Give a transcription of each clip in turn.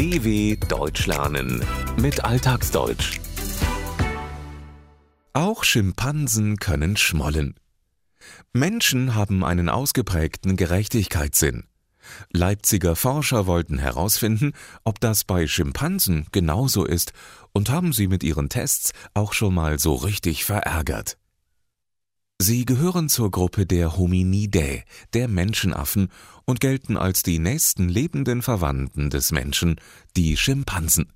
DW Deutsch lernen mit Alltagsdeutsch. Auch Schimpansen können schmollen. Menschen haben einen ausgeprägten Gerechtigkeitssinn. Leipziger Forscher wollten herausfinden, ob das bei Schimpansen genauso ist und haben sie mit ihren Tests auch schon mal so richtig verärgert. Sie gehören zur Gruppe der Hominidae, der Menschenaffen, und gelten als die nächsten lebenden Verwandten des Menschen, die Schimpansen.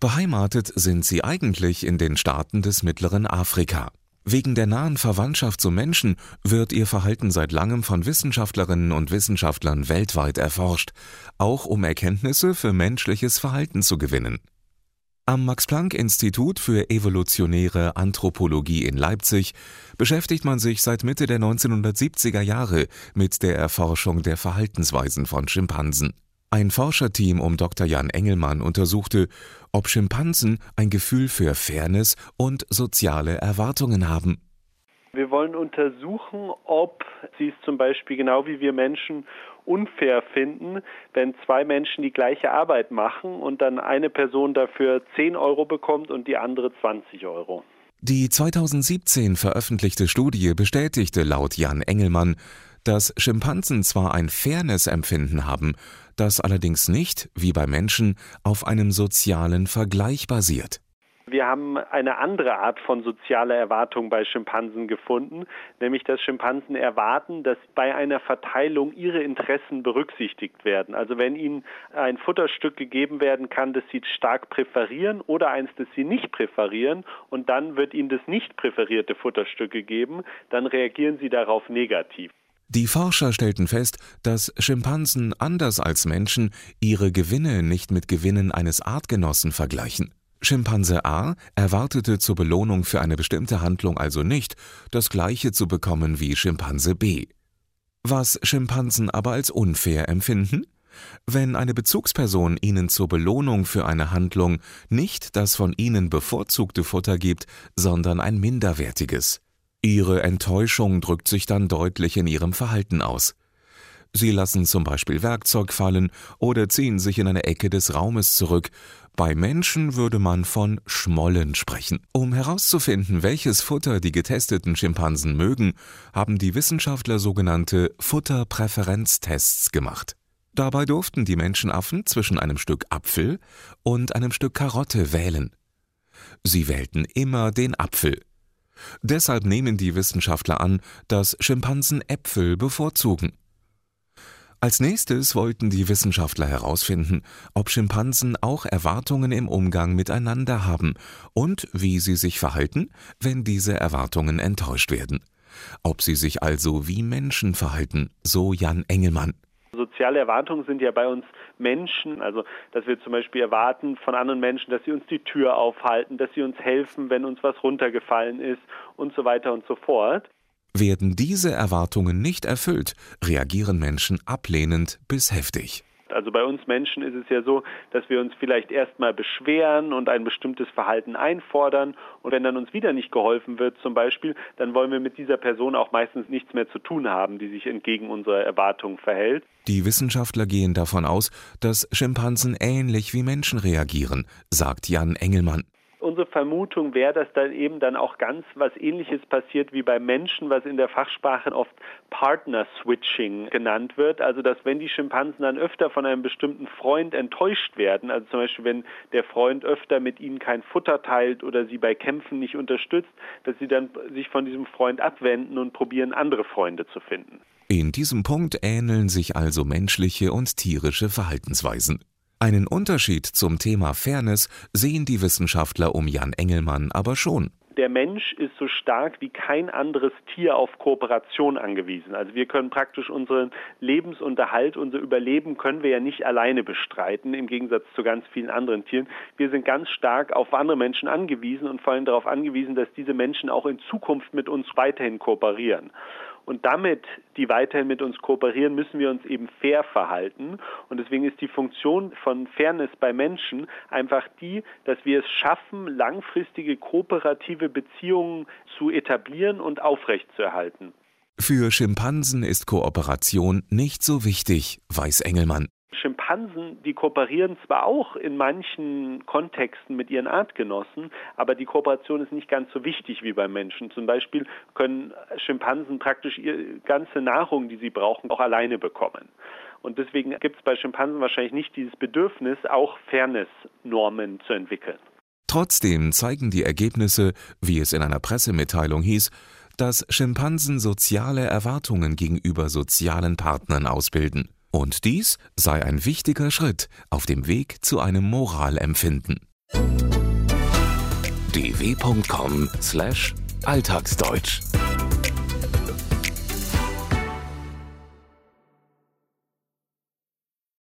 Beheimatet sind sie eigentlich in den Staaten des mittleren Afrika. Wegen der nahen Verwandtschaft zum Menschen wird ihr Verhalten seit langem von Wissenschaftlerinnen und Wissenschaftlern weltweit erforscht, auch um Erkenntnisse für menschliches Verhalten zu gewinnen. Am Max-Planck-Institut für evolutionäre Anthropologie in Leipzig beschäftigt man sich seit Mitte der 1970er Jahre mit der Erforschung der Verhaltensweisen von Schimpansen. Ein Forscherteam um Dr. Jan Engelmann untersuchte, ob Schimpansen ein Gefühl für Fairness und soziale Erwartungen haben. Wir wollen untersuchen, ob sie es zum Beispiel genau wie wir Menschen unfair finden, wenn zwei Menschen die gleiche Arbeit machen und dann eine Person dafür 10 Euro bekommt und die andere 20 Euro. Die 2017 veröffentlichte Studie bestätigte laut Jan Engelmann, dass Schimpansen zwar ein Fairness-Empfinden haben, das allerdings nicht, wie bei Menschen, auf einem sozialen Vergleich basiert. Wir haben eine andere Art von sozialer Erwartung bei Schimpansen gefunden, nämlich dass Schimpansen erwarten, dass bei einer Verteilung ihre Interessen berücksichtigt werden. Also wenn ihnen ein Futterstück gegeben werden kann, das sie stark präferieren oder eins, das sie nicht präferieren und dann wird ihnen das nicht präferierte Futterstück gegeben, dann reagieren sie darauf negativ. Die Forscher stellten fest, dass Schimpansen anders als Menschen ihre Gewinne nicht mit Gewinnen eines Artgenossen vergleichen. Schimpanse A erwartete zur Belohnung für eine bestimmte Handlung also nicht, das gleiche zu bekommen wie Schimpanse B. Was Schimpansen aber als unfair empfinden? Wenn eine Bezugsperson ihnen zur Belohnung für eine Handlung nicht das von ihnen bevorzugte Futter gibt, sondern ein minderwertiges. Ihre Enttäuschung drückt sich dann deutlich in ihrem Verhalten aus. Sie lassen zum Beispiel Werkzeug fallen oder ziehen sich in eine Ecke des Raumes zurück. Bei Menschen würde man von Schmollen sprechen. Um herauszufinden, welches Futter die getesteten Schimpansen mögen, haben die Wissenschaftler sogenannte Futterpräferenztests gemacht. Dabei durften die Menschenaffen zwischen einem Stück Apfel und einem Stück Karotte wählen. Sie wählten immer den Apfel. Deshalb nehmen die Wissenschaftler an, dass Schimpansen Äpfel bevorzugen. Als nächstes wollten die Wissenschaftler herausfinden, ob Schimpansen auch Erwartungen im Umgang miteinander haben und wie sie sich verhalten, wenn diese Erwartungen enttäuscht werden. Ob sie sich also wie Menschen verhalten, so Jan Engelmann. Soziale Erwartungen sind ja bei uns Menschen, also dass wir zum Beispiel erwarten von anderen Menschen, dass sie uns die Tür aufhalten, dass sie uns helfen, wenn uns was runtergefallen ist und so weiter und so fort. Werden diese Erwartungen nicht erfüllt, reagieren Menschen ablehnend bis heftig. Also bei uns Menschen ist es ja so, dass wir uns vielleicht erstmal beschweren und ein bestimmtes Verhalten einfordern und wenn dann uns wieder nicht geholfen wird zum Beispiel, dann wollen wir mit dieser Person auch meistens nichts mehr zu tun haben, die sich entgegen unserer Erwartungen verhält. Die Wissenschaftler gehen davon aus, dass Schimpansen ähnlich wie Menschen reagieren, sagt Jan Engelmann unsere Vermutung wäre, dass dann eben dann auch ganz was ähnliches passiert wie beim Menschen, was in der Fachsprache oft Partner Switching genannt wird. Also dass wenn die Schimpansen dann öfter von einem bestimmten Freund enttäuscht werden, also zum Beispiel wenn der Freund öfter mit ihnen kein Futter teilt oder sie bei Kämpfen nicht unterstützt, dass sie dann sich von diesem Freund abwenden und probieren, andere Freunde zu finden. In diesem Punkt ähneln sich also menschliche und tierische Verhaltensweisen. Einen Unterschied zum Thema Fairness sehen die Wissenschaftler um Jan Engelmann aber schon. Der Mensch ist so stark wie kein anderes Tier auf Kooperation angewiesen. Also wir können praktisch unseren Lebensunterhalt, unser Überleben können wir ja nicht alleine bestreiten, im Gegensatz zu ganz vielen anderen Tieren. Wir sind ganz stark auf andere Menschen angewiesen und vor allem darauf angewiesen, dass diese Menschen auch in Zukunft mit uns weiterhin kooperieren. Und damit die weiterhin mit uns kooperieren, müssen wir uns eben fair verhalten. Und deswegen ist die Funktion von Fairness bei Menschen einfach die, dass wir es schaffen, langfristige kooperative Beziehungen zu etablieren und aufrechtzuerhalten. Für Schimpansen ist Kooperation nicht so wichtig, weiß Engelmann. Schimpansen die kooperieren zwar auch in manchen Kontexten mit ihren Artgenossen, aber die Kooperation ist nicht ganz so wichtig wie beim Menschen. Zum Beispiel können Schimpansen praktisch ihre ganze Nahrung, die sie brauchen, auch alleine bekommen. Und deswegen gibt es bei Schimpansen wahrscheinlich nicht dieses Bedürfnis, auch Fairness-Normen zu entwickeln. Trotzdem zeigen die Ergebnisse, wie es in einer Pressemitteilung hieß, dass Schimpansen soziale Erwartungen gegenüber sozialen Partnern ausbilden. Und dies sei ein wichtiger Schritt auf dem Weg zu einem Moralempfinden. dw.com/alltagsdeutsch